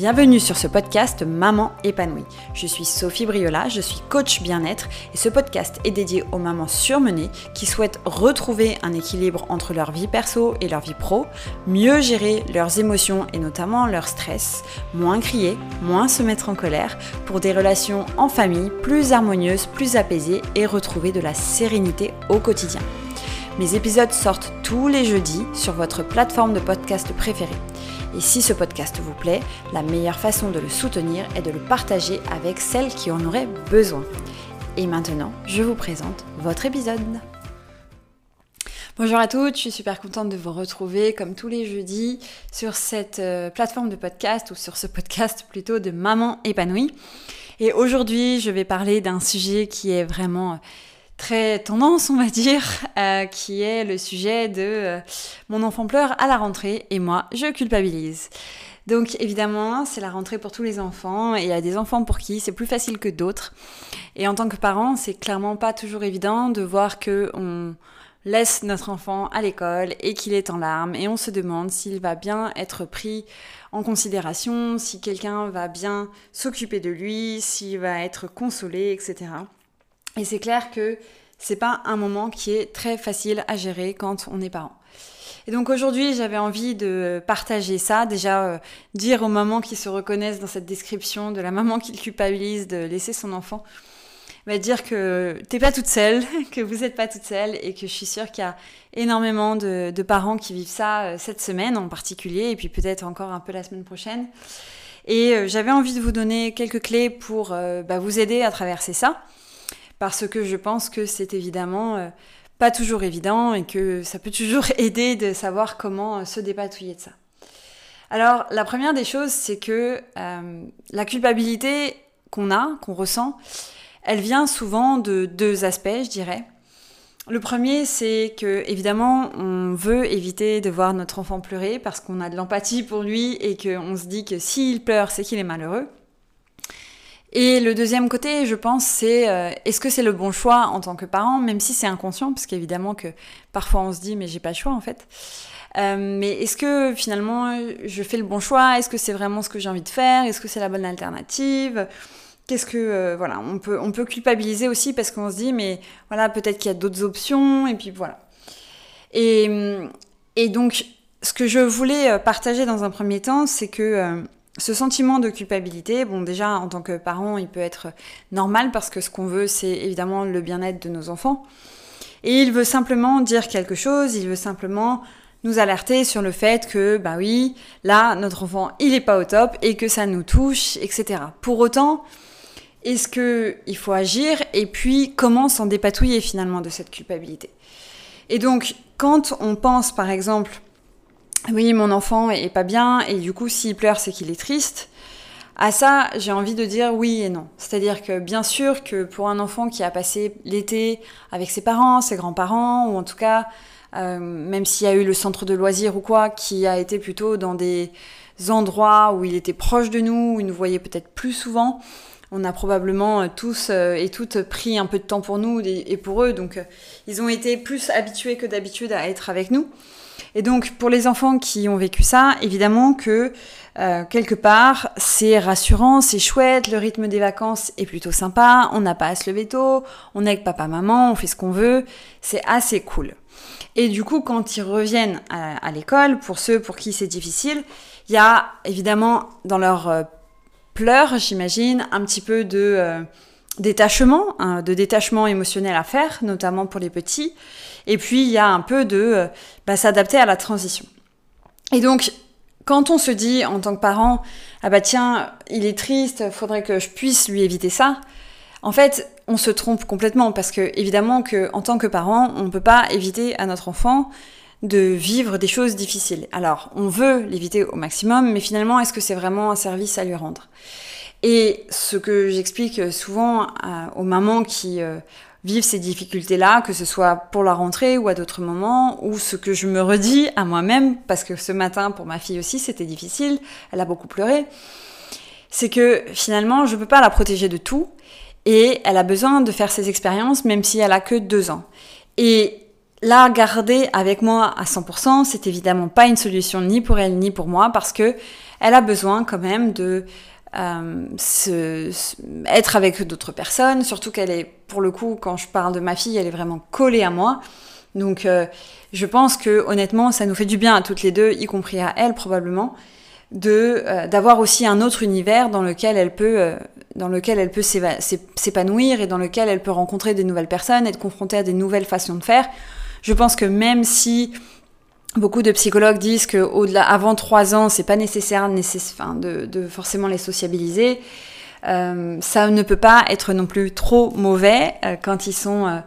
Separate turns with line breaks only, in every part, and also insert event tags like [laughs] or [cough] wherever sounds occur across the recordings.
Bienvenue sur ce podcast Maman épanouie. Je suis Sophie Briola, je suis coach bien-être et ce podcast est dédié aux mamans surmenées qui souhaitent retrouver un équilibre entre leur vie perso et leur vie pro, mieux gérer leurs émotions et notamment leur stress, moins crier, moins se mettre en colère pour des relations en famille plus harmonieuses, plus apaisées et retrouver de la sérénité au quotidien. Mes épisodes sortent tous les jeudis sur votre plateforme de podcast préférée. Et si ce podcast vous plaît, la meilleure façon de le soutenir est de le partager avec celles qui en auraient besoin. Et maintenant, je vous présente votre épisode. Bonjour à toutes, je suis super contente de vous retrouver comme tous les jeudis sur cette euh, plateforme de podcast ou sur ce podcast plutôt de Maman épanouie. Et aujourd'hui, je vais parler d'un sujet qui est vraiment très tendance, on va dire, euh, qui est le sujet de euh, mon enfant pleure à la rentrée et moi, je culpabilise. Donc évidemment, c'est la rentrée pour tous les enfants et il y a des enfants pour qui c'est plus facile que d'autres. Et en tant que parent, c'est clairement pas toujours évident de voir que on laisse notre enfant à l'école et qu'il est en larmes et on se demande s'il va bien être pris en considération, si quelqu'un va bien s'occuper de lui, s'il va être consolé, etc. Et c'est clair que c'est pas un moment qui est très facile à gérer quand on est parent. Et donc aujourd'hui, j'avais envie de partager ça, déjà euh, dire aux mamans qui se reconnaissent dans cette description de la maman qui culpabilise de laisser son enfant, bah, dire que t'es pas toute seule, [laughs] que vous n'êtes pas toute seule et que je suis sûre qu'il y a énormément de, parents qui vivent ça euh, cette semaine en particulier et puis peut-être encore un peu la semaine prochaine. Et euh, j'avais envie de vous donner quelques clés pour bah, vous aider à traverser ça parce que je pense que c'est évidemment euh, pas toujours évident et que ça peut toujours [laughs] aider de savoir comment euh, se dépatouiller de ça. Alors la première des choses, c'est que euh, la culpabilité qu'on a, qu'on ressent, elle vient souvent de deux aspects, je dirais. Le premier, c'est que évidemment, on veut éviter de voir notre enfant pleurer parce qu'on a de l'empathie pour lui et qu'on se dit que s'il pleure, c'est qu'il est malheureux. Et le deuxième côté, je pense, c'est euh, est-ce que c'est le bon choix en tant que parent, même si c'est inconscient, parce qu'évidemment que parfois on se dit mais j'ai pas le choix en fait. Euh, mais est-ce que finalement je fais le bon choix? Est-ce que c'est vraiment ce que j'ai envie de faire? Est-ce que c'est la bonne alternative? Qu'est-ce que euh, voilà, on peut on peut culpabiliser aussi parce qu'on se dit mais voilà peut-être qu'il y a d'autres options et puis voilà. Et et donc ce que je voulais partager dans un premier temps, c'est que ce sentiment de culpabilité, bon déjà en tant que parent, il peut être normal parce que ce qu'on veut, c'est évidemment le bien-être de nos enfants. Et il veut simplement dire quelque chose, il veut simplement nous alerter sur le fait que, bah oui, là, notre enfant, il est pas au top et que ça nous touche, etc. Pour autant, est-ce qu'il faut agir et puis comment s'en dépatouiller finalement de cette culpabilité? Et donc, quand on pense par exemple oui, mon enfant est pas bien et du coup, s'il pleure, c'est qu'il est triste. À ça, j'ai envie de dire oui et non. C'est-à-dire que bien sûr que pour un enfant qui a passé l'été avec ses parents, ses grands-parents, ou en tout cas, euh, même s'il y a eu le centre de loisirs ou quoi, qui a été plutôt dans des endroits où il était proche de nous, où il nous voyait peut-être plus souvent, on a probablement tous euh, et toutes pris un peu de temps pour nous et pour eux, donc euh, ils ont été plus habitués que d'habitude à être avec nous. Et donc, pour les enfants qui ont vécu ça, évidemment que euh, quelque part, c'est rassurant, c'est chouette, le rythme des vacances est plutôt sympa, on n'a pas à se lever tôt, on est avec papa, maman, on fait ce qu'on veut, c'est assez cool. Et du coup, quand ils reviennent à, l'école, pour ceux pour qui c'est difficile, il y a évidemment dans leur euh, pleurs, j'imagine, un petit peu de euh, détachement, hein, de détachement émotionnel à faire, notamment pour les petits. Et puis, il y a un peu de euh, bah, s'adapter à la transition. Et donc, quand on se dit en tant que parent, ah bah tiens, il est triste, faudrait que je puisse lui éviter ça, en fait, on se trompe complètement parce que évidemment que en tant que parent, on ne peut pas éviter à notre enfant de vivre des choses difficiles. Alors, on veut l'éviter au maximum, mais finalement, est-ce que c'est vraiment un service à lui rendre? Et ce que j'explique souvent aux mamans qui euh, vivre ces difficultés-là, que ce soit pour la rentrée ou à d'autres moments, ou ce que je me redis à moi-même, parce que ce matin, pour ma fille aussi, c'était difficile, elle a beaucoup pleuré, c'est que finalement, je ne peux pas la protéger de tout, et elle a besoin de faire ses expériences, même si elle a que deux ans. Et la garder avec moi à 100%, c'est évidemment pas une solution ni pour elle ni pour moi parce que elle a besoin quand même de euh, se, être avec d'autres personnes, surtout qu'elle est, pour le coup, quand je parle de ma fille, elle est vraiment collée à moi. Donc, euh, je pense que honnêtement, ça nous fait du bien à toutes les deux, y compris à elle probablement, de euh, d'avoir aussi un autre univers dans lequel elle peut dans lequel elle peut s'épanouir et dans lequel elle peut rencontrer des nouvelles personnes, être confrontée à des nouvelles façons de faire. Je pense que même si Beaucoup de psychologues disent que au-delà, avant trois ans, c'est pas nécessaire, de, de, forcément les sociabiliser. Euh, ça ne peut pas être non plus trop mauvais euh, quand ils sont euh,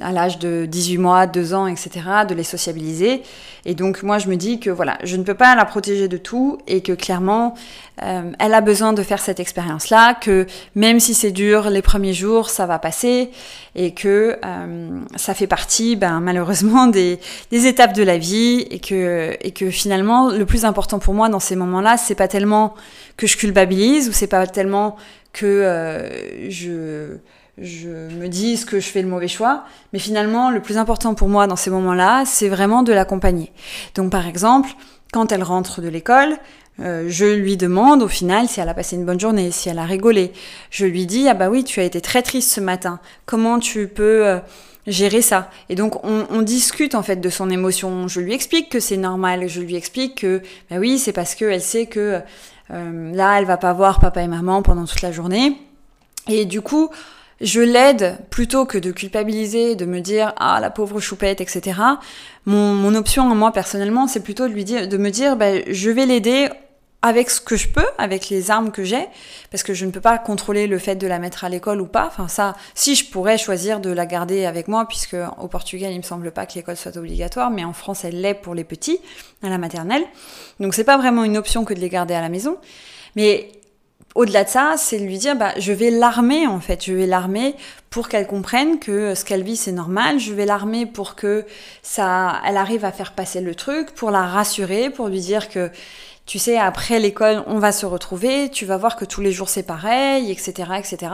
à l'âge de 18 mois, 2 ans, etc., de les sociabiliser. Et donc moi je me dis que voilà, je ne peux pas la protéger de tout et que clairement euh, elle a besoin de faire cette expérience-là, que même si c'est dur les premiers jours, ça va passer et que euh, ça fait partie ben, malheureusement [laughs] des, étapes de la vie et que, et que finalement le plus important pour moi dans ces moments-là, c'est pas tellement que je culpabilise ou c'est pas tellement que euh, je je me dis que je fais le mauvais choix, mais finalement, le plus important pour moi dans ces moments-là, c'est vraiment de l'accompagner. Donc, par exemple, quand elle rentre de l'école, euh, je lui demande au final si elle a passé une bonne journée, si elle a rigolé. Je lui dis, ah bah oui, tu as été très triste ce matin. Comment tu peux euh, gérer ça? Et donc, on, discute en fait de son émotion. Je lui explique que c'est normal. Je lui explique que, bah oui, c'est parce qu'elle sait que euh, là, elle va pas voir papa et maman pendant toute la journée. Et du coup, je l'aide plutôt que de culpabiliser, de me dire ah la pauvre choupette, etc. Mon, mon option moi personnellement, c'est plutôt de lui dire, de me dire ben, je vais l'aider avec ce que je peux, avec les armes que j'ai, parce que je ne peux pas contrôler le fait de la mettre à l'école ou pas. Enfin ça, si je pourrais choisir de la garder avec moi, puisque au Portugal il me semble pas que l'école soit obligatoire, mais en France elle l'est pour les petits à la maternelle. Donc c'est pas vraiment une option que de les garder à la maison. Mais au-delà de ça, c'est lui dire, bah, je vais l'armer en fait, je vais l'armer pour qu'elle comprenne que ce qu'elle vit c'est normal, je vais l'armer pour que ça, elle arrive à faire passer le truc, pour la rassurer, pour lui dire que, tu sais, après l'école, on va se retrouver, tu vas voir que tous les jours c'est pareil, etc., etc.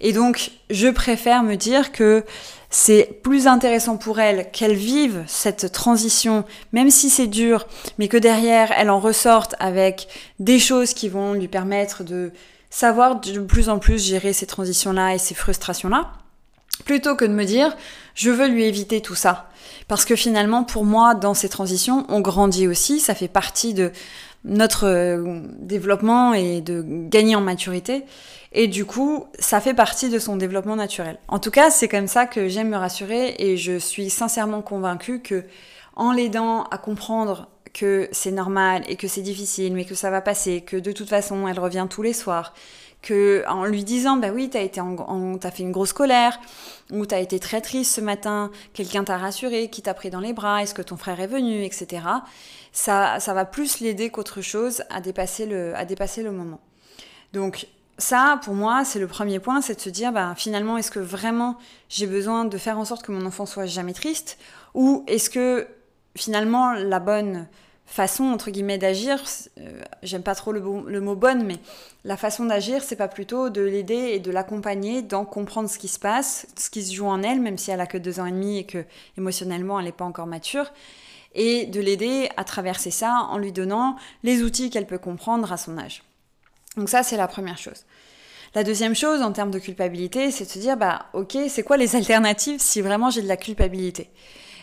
Et donc, je préfère me dire que c'est plus intéressant pour elle qu'elle vive cette transition, même si c'est dur, mais que derrière, elle en ressorte avec des choses qui vont lui permettre de savoir de plus en plus gérer ces transitions-là et ces frustrations-là, plutôt que de me dire, je veux lui éviter tout ça. Parce que finalement, pour moi, dans ces transitions, on grandit aussi, ça fait partie de notre euh, développement et de gagner en maturité. Et du coup, ça fait partie de son développement naturel. En tout cas, c'est comme ça que j'aime me rassurer et je suis sincèrement convaincue que en l'aidant à comprendre que c'est normal et que c'est difficile, mais que ça va passer, que de toute façon, elle revient tous les soirs, que en lui disant bah oui t'as été en, fait une grosse colère ou t'as été très triste ce matin quelqu'un t'a rassuré qui t'a pris dans les bras est-ce que ton frère est venu etc ça ça va plus l'aider qu'autre chose à dépasser le à dépasser le moment. Donc ça, pour moi, c'est le premier point, c'est de se dire, bah, finalement, est-ce que vraiment j'ai besoin de faire en sorte que mon enfant soit jamais triste Ou est-ce que finalement, la bonne façon, entre guillemets, d'agir, euh, j'aime pas trop le, mot bonne, mais la façon d'agir, c'est pas plutôt de l'aider et de l'accompagner dans comprendre ce qui se passe, ce qui se joue en elle, même si elle a que deux ans et demi et que émotionnellement, elle n'est pas encore mature, et de l'aider à traverser ça en lui donnant les outils qu'elle peut comprendre à son âge. Donc ça, c'est la première chose. La deuxième chose, en termes de culpabilité, c'est de se dire, bah, ok, c'est quoi les alternatives si vraiment j'ai de la culpabilité?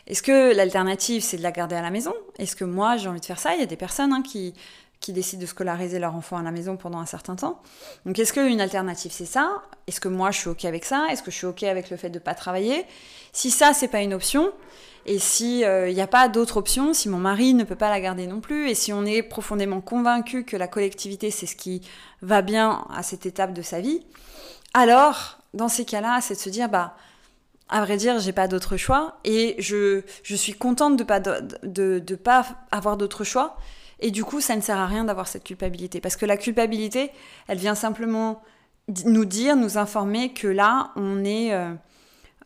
Est-ce que l'alternative, c'est de la garder à la maison? Est-ce que moi, j'ai envie de faire ça? Il y a des personnes hein, qui, décident de scolariser leur enfant à la maison pendant un certain temps. Donc, est-ce qu'une alternative, c'est ça? Est-ce que moi, je suis ok avec ça? Est-ce que je suis ok avec le fait de ne pas travailler? Si ça, c'est pas une option, et si il euh, n'y a pas d'autre option, si mon mari ne peut pas la garder non plus, et si on est profondément convaincu que la collectivité c'est ce qui va bien à cette étape de sa vie, alors dans ces cas-là, c'est de se dire bah à vrai dire, j'ai pas d'autre choix et je, je suis contente de pas de, de, pas avoir d'autre choix. Et du coup, ça ne sert à rien d'avoir cette culpabilité parce que la culpabilité, elle vient simplement nous dire, nous informer que là, on est euh,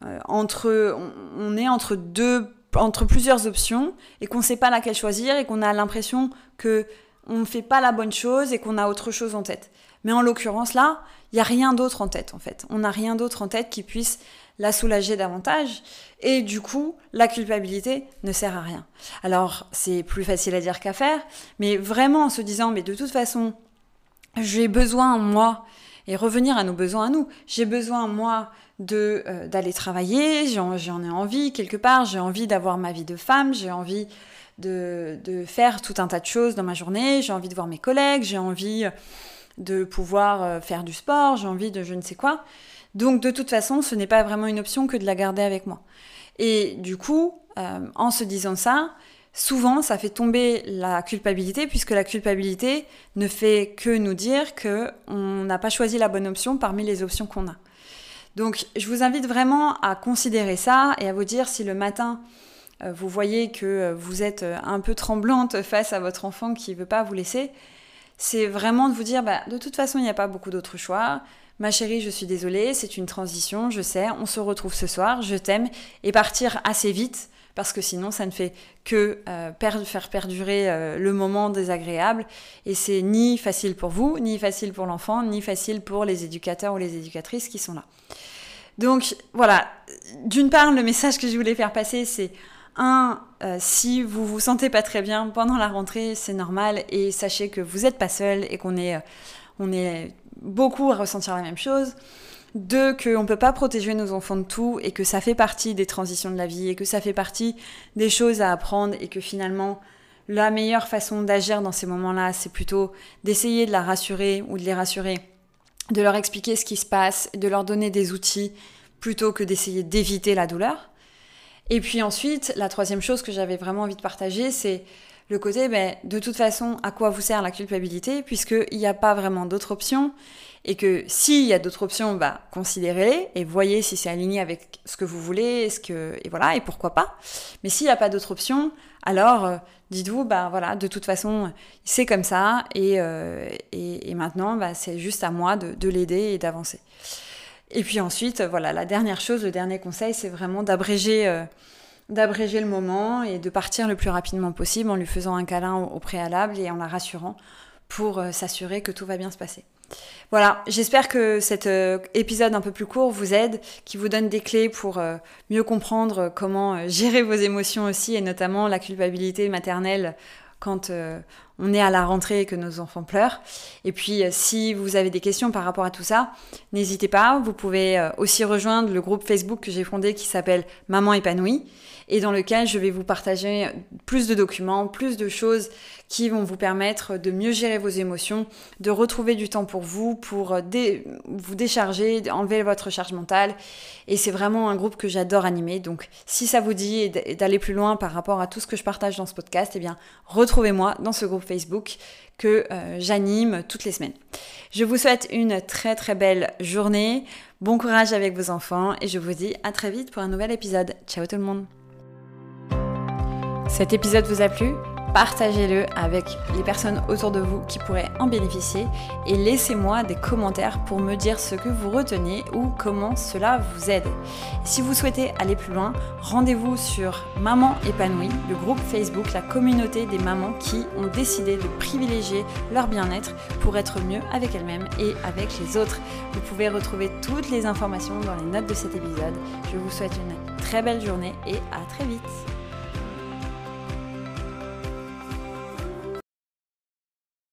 euh, entre, on, est entre deux, entre plusieurs options et qu'on ne sait pas laquelle choisir et qu'on a l'impression que on ne fait pas la bonne chose et qu'on a autre chose en tête. Mais en l'occurrence là, il n'y a rien d'autre en tête en fait. On n'a rien d'autre en tête qui puisse la soulager davantage. Et du coup, la culpabilité ne sert à rien. Alors, c'est plus facile à dire qu'à faire, mais vraiment en se disant, mais de toute façon, j'ai besoin, moi, et revenir à nos besoins à nous, j'ai besoin, moi, de euh, d'aller travailler, j'en ai envie quelque part, j'ai envie d'avoir ma vie de femme, j'ai envie de, de, faire tout un tas de choses dans ma journée, j'ai envie de voir mes collègues, j'ai envie de pouvoir euh, faire du sport, j'ai envie de je ne sais quoi. Donc de toute façon, ce n'est pas vraiment une option que de la garder avec moi. Et du coup, euh, en se disant ça, souvent ça fait tomber la culpabilité, puisque la culpabilité ne fait que nous dire qu'on n'a pas choisi la bonne option parmi les options qu'on a. Donc je vous invite vraiment à considérer ça et à vous dire si le matin euh, vous voyez que vous êtes un peu tremblante face à votre enfant qui ne veut pas vous laisser, c'est vraiment de vous dire, bah, de toute façon, il n'y a pas beaucoup d'autres choix. Ma chérie, je suis désolée, c'est une transition, je sais, on se retrouve ce soir, je t'aime, et partir assez vite, parce que sinon, ça ne fait que euh, faire perdurer euh, le moment désagréable, et c'est ni facile pour vous, ni facile pour l'enfant, ni facile pour les éducateurs ou les éducatrices qui sont là. Donc voilà, d'une part, le message que je voulais faire passer, c'est un, euh, si vous vous sentez pas très bien pendant la rentrée, c'est normal et sachez que vous n'êtes pas seul et qu'on est, euh, est beaucoup à ressentir la même chose. Deux, qu'on ne peut pas protéger nos enfants de tout et que ça fait partie des transitions de la vie et que ça fait partie des choses à apprendre et que finalement, la meilleure façon d'agir dans ces moments-là, c'est plutôt d'essayer de la rassurer ou de les rassurer, de leur expliquer ce qui se passe, de leur donner des outils plutôt que d'essayer d'éviter la douleur. Et puis ensuite, la troisième chose que j'avais vraiment envie de partager, c'est le côté, ben, de toute façon, à quoi vous sert la culpabilité, puisqu'il n'y a pas vraiment d'autres options, et que s'il y a d'autres options, bah, considérez-les et voyez si c'est aligné avec ce que vous voulez, ce que, et voilà, et pourquoi pas. Mais s'il n'y a pas d'autres options, alors euh, dites-vous, bah voilà, de toute façon, c'est comme ça, et, euh, et, maintenant, bah, c'est juste à moi de, de l'aider et d'avancer. Et puis ensuite, voilà, la dernière chose, le dernier conseil, c'est vraiment d'abréger, euh, d'abréger le moment et de partir le plus rapidement possible en lui faisant un câlin au, préalable et en la rassurant pour euh, s'assurer que tout va bien se passer. Voilà, j'espère que cet euh, épisode un peu plus court vous aide, qui vous donne des clés pour mieux comprendre comment gérer vos émotions aussi, et notamment la culpabilité maternelle quand on est à la rentrée et que nos enfants pleurent. Et puis, euh, si vous avez des questions par rapport à tout ça, n'hésitez pas. Vous pouvez euh, aussi rejoindre le groupe Facebook que j'ai fondé qui s'appelle Maman épanouie et dans lequel je vais vous partager plus de documents, plus de choses qui vont vous permettre de mieux gérer vos émotions, de retrouver du temps pour vous, pour euh, vous décharger, enlever votre charge mentale. Et c'est vraiment un groupe que j'adore animer. Donc si ça vous dit d'aller plus loin par rapport à tout ce que je partage dans ce podcast, eh bien retrouvez-moi dans ce groupe Facebook que euh, j'anime toutes les semaines. Je vous souhaite une très très belle journée. Bon courage avec vos enfants et je vous dis à très vite pour un nouvel épisode. Ciao tout le monde. Cet épisode vous a plu? Partagez-le avec les personnes autour de vous qui pourraient en bénéficier et laissez-moi des commentaires pour me dire ce que vous retenez ou comment cela vous aide. Si vous souhaitez aller plus loin, rendez-vous sur Maman épanouie, le groupe Facebook, la communauté des mamans qui ont décidé de privilégier leur bien-être pour être mieux avec elles-mêmes et avec les autres. Vous pouvez retrouver toutes les informations dans les notes de cet épisode. Je vous souhaite une très belle journée et à très vite.